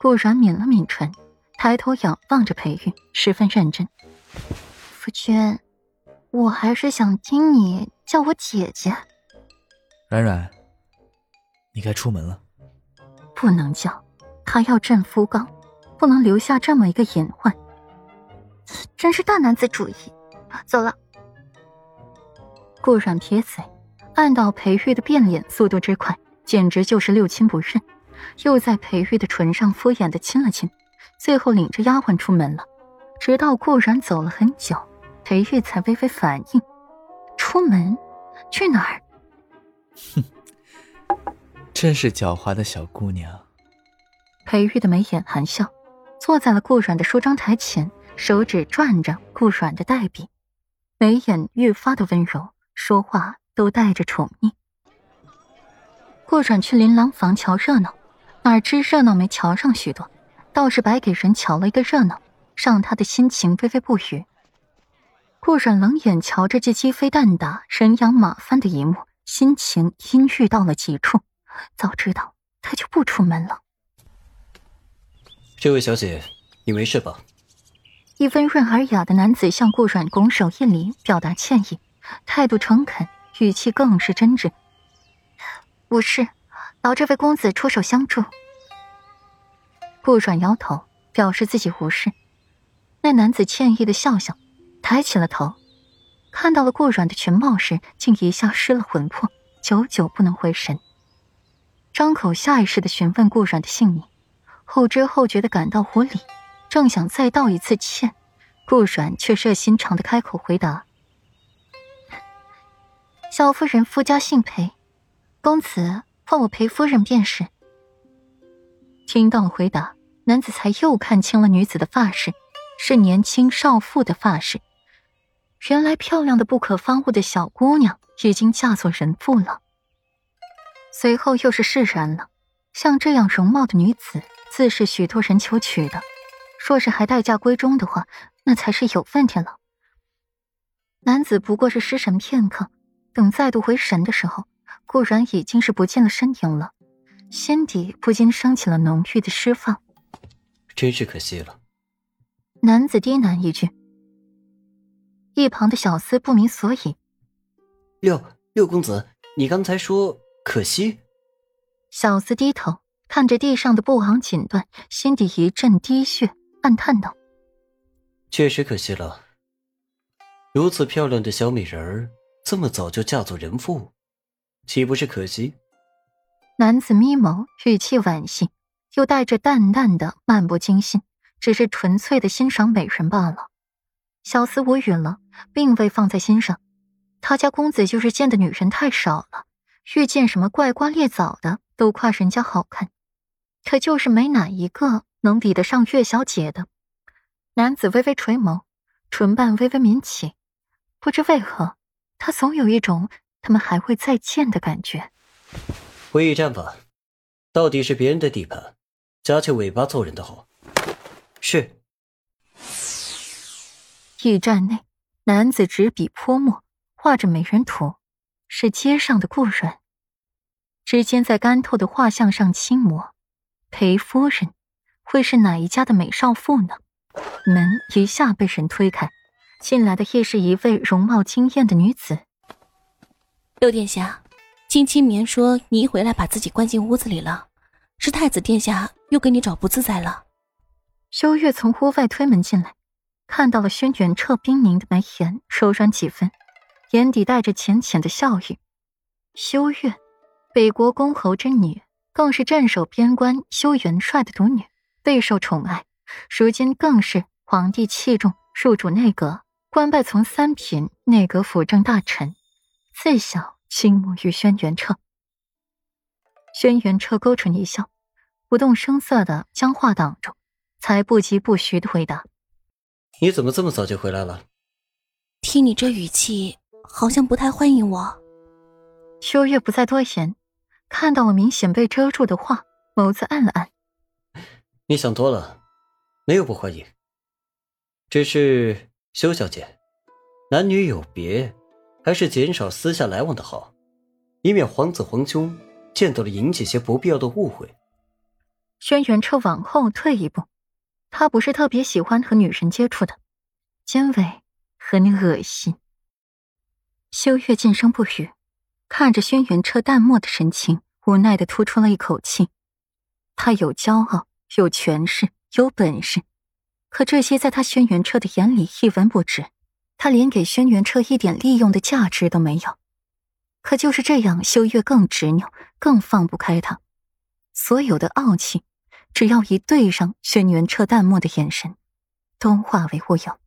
顾然抿了抿唇，抬头仰望着裴玉，十分认真。夫君，我还是想听你叫我姐姐。冉冉，你该出门了。不能叫，他要镇夫纲，不能留下这么一个隐患。真是大男子主义。走了。顾然撇嘴，暗道裴玉的变脸速度之快，简直就是六亲不认。又在裴玉的唇上敷衍的亲了亲，最后领着丫鬟出门了。直到顾然走了很久，裴玉才微微反应：出门？去哪儿？哼，真是狡猾的小姑娘。裴玉的眉眼含笑，坐在了顾阮的梳妆台前，手指转着顾阮的黛笔，眉眼愈发的温柔，说话都带着宠溺。顾阮去琳琅房瞧热闹。哪知热闹没瞧上许多，倒是白给人瞧了一个热闹，让他的心情微微不愉。顾阮冷眼瞧着这鸡飞蛋打、人仰马翻的一幕，心情阴郁到了极处。早知道他就不出门了。这位小姐，你没事吧？一温润尔雅的男子向顾阮拱手一礼，表达歉意，态度诚恳，语气更是真挚。无事。劳这位公子出手相助。顾阮摇头，表示自己无事。那男子歉意的笑笑，抬起了头，看到了顾阮的全貌时，竟一下失了魂魄，久久不能回神。张口下意识的询问顾阮的姓名，后知后觉的感到无礼，正想再道一次歉，顾阮却热心肠的开口回答：“小夫人夫家姓裴，公子。”唤我陪夫人便是。听到了回答，男子才又看清了女子的发饰，是年轻少妇的发饰。原来漂亮的不可方物的小姑娘已经嫁作人妇了。随后又是释然了，像这样容貌的女子，自是许多人求娶的。若是还待嫁闺中的话，那才是有问题了。男子不过是失神片刻，等再度回神的时候。顾然已经是不见了身影了，心底不禁升起了浓郁的释放。真是可惜了。男子低喃一句，一旁的小厮不明所以。六六公子，你刚才说可惜？小厮低头看着地上的布昂锦缎，心底一阵滴血，暗叹道：“确实可惜了。如此漂亮的小美人儿，这么早就嫁作人妇。”岂不是可惜？男子眯眸，语气惋惜，又带着淡淡的漫不经心，只是纯粹的欣赏美人罢了。小厮无语了，并未放在心上。他家公子就是见的女人太少了，遇见什么怪瓜裂枣的都夸人家好看，可就是没哪一个能比得上月小姐的。男子微微垂眸，唇瓣微微抿起，不知为何，他总有一种。他们还会再见的感觉。会议战法，到底是别人的地盘，夹起尾巴揍人的好。是。驿站内，男子执笔泼墨，画着美人图，是街上的顾阮。指尖在干透的画像上轻磨，裴夫人会是哪一家的美少妇呢？门一下被人推开，进来的亦是一位容貌惊艳的女子。六殿下，金青棉说你一回来把自己关进屋子里了，是太子殿下又给你找不自在了。修月从屋外推门进来，看到了轩辕彻冰凝的眉眼，柔软几分，眼底带着浅浅的笑意。修月，北国公侯之女，更是镇守边关修元帅的独女，备受宠爱，如今更是皇帝器重，入主内阁，官拜从三品内阁辅政大臣。自小倾慕于轩辕彻，轩辕彻勾唇一笑，不动声色的将话挡住，才不疾不徐的回答：“你怎么这么早就回来了？听你这语气，好像不太欢迎我。”秋月不再多言，看到我明显被遮住的话，眸子暗了暗：“你想多了，没有不欢迎，只是修小姐，男女有别。”还是减少私下来往的好，以免皇子皇兄见到了引起些不必要的误会。轩辕彻往后退一步，他不是特别喜欢和女人接触的，尖尾很恶心。修月噤声不语，看着轩辕彻淡漠的神情，无奈的吐出了一口气。他有骄傲，有权势，有本事，可这些在他轩辕彻的眼里一文不值。他连给轩辕彻一点利用的价值都没有。可就是这样，修月更执拗，更放不开他。所有的傲气，只要一对上轩辕彻淡漠的眼神，都化为乌有。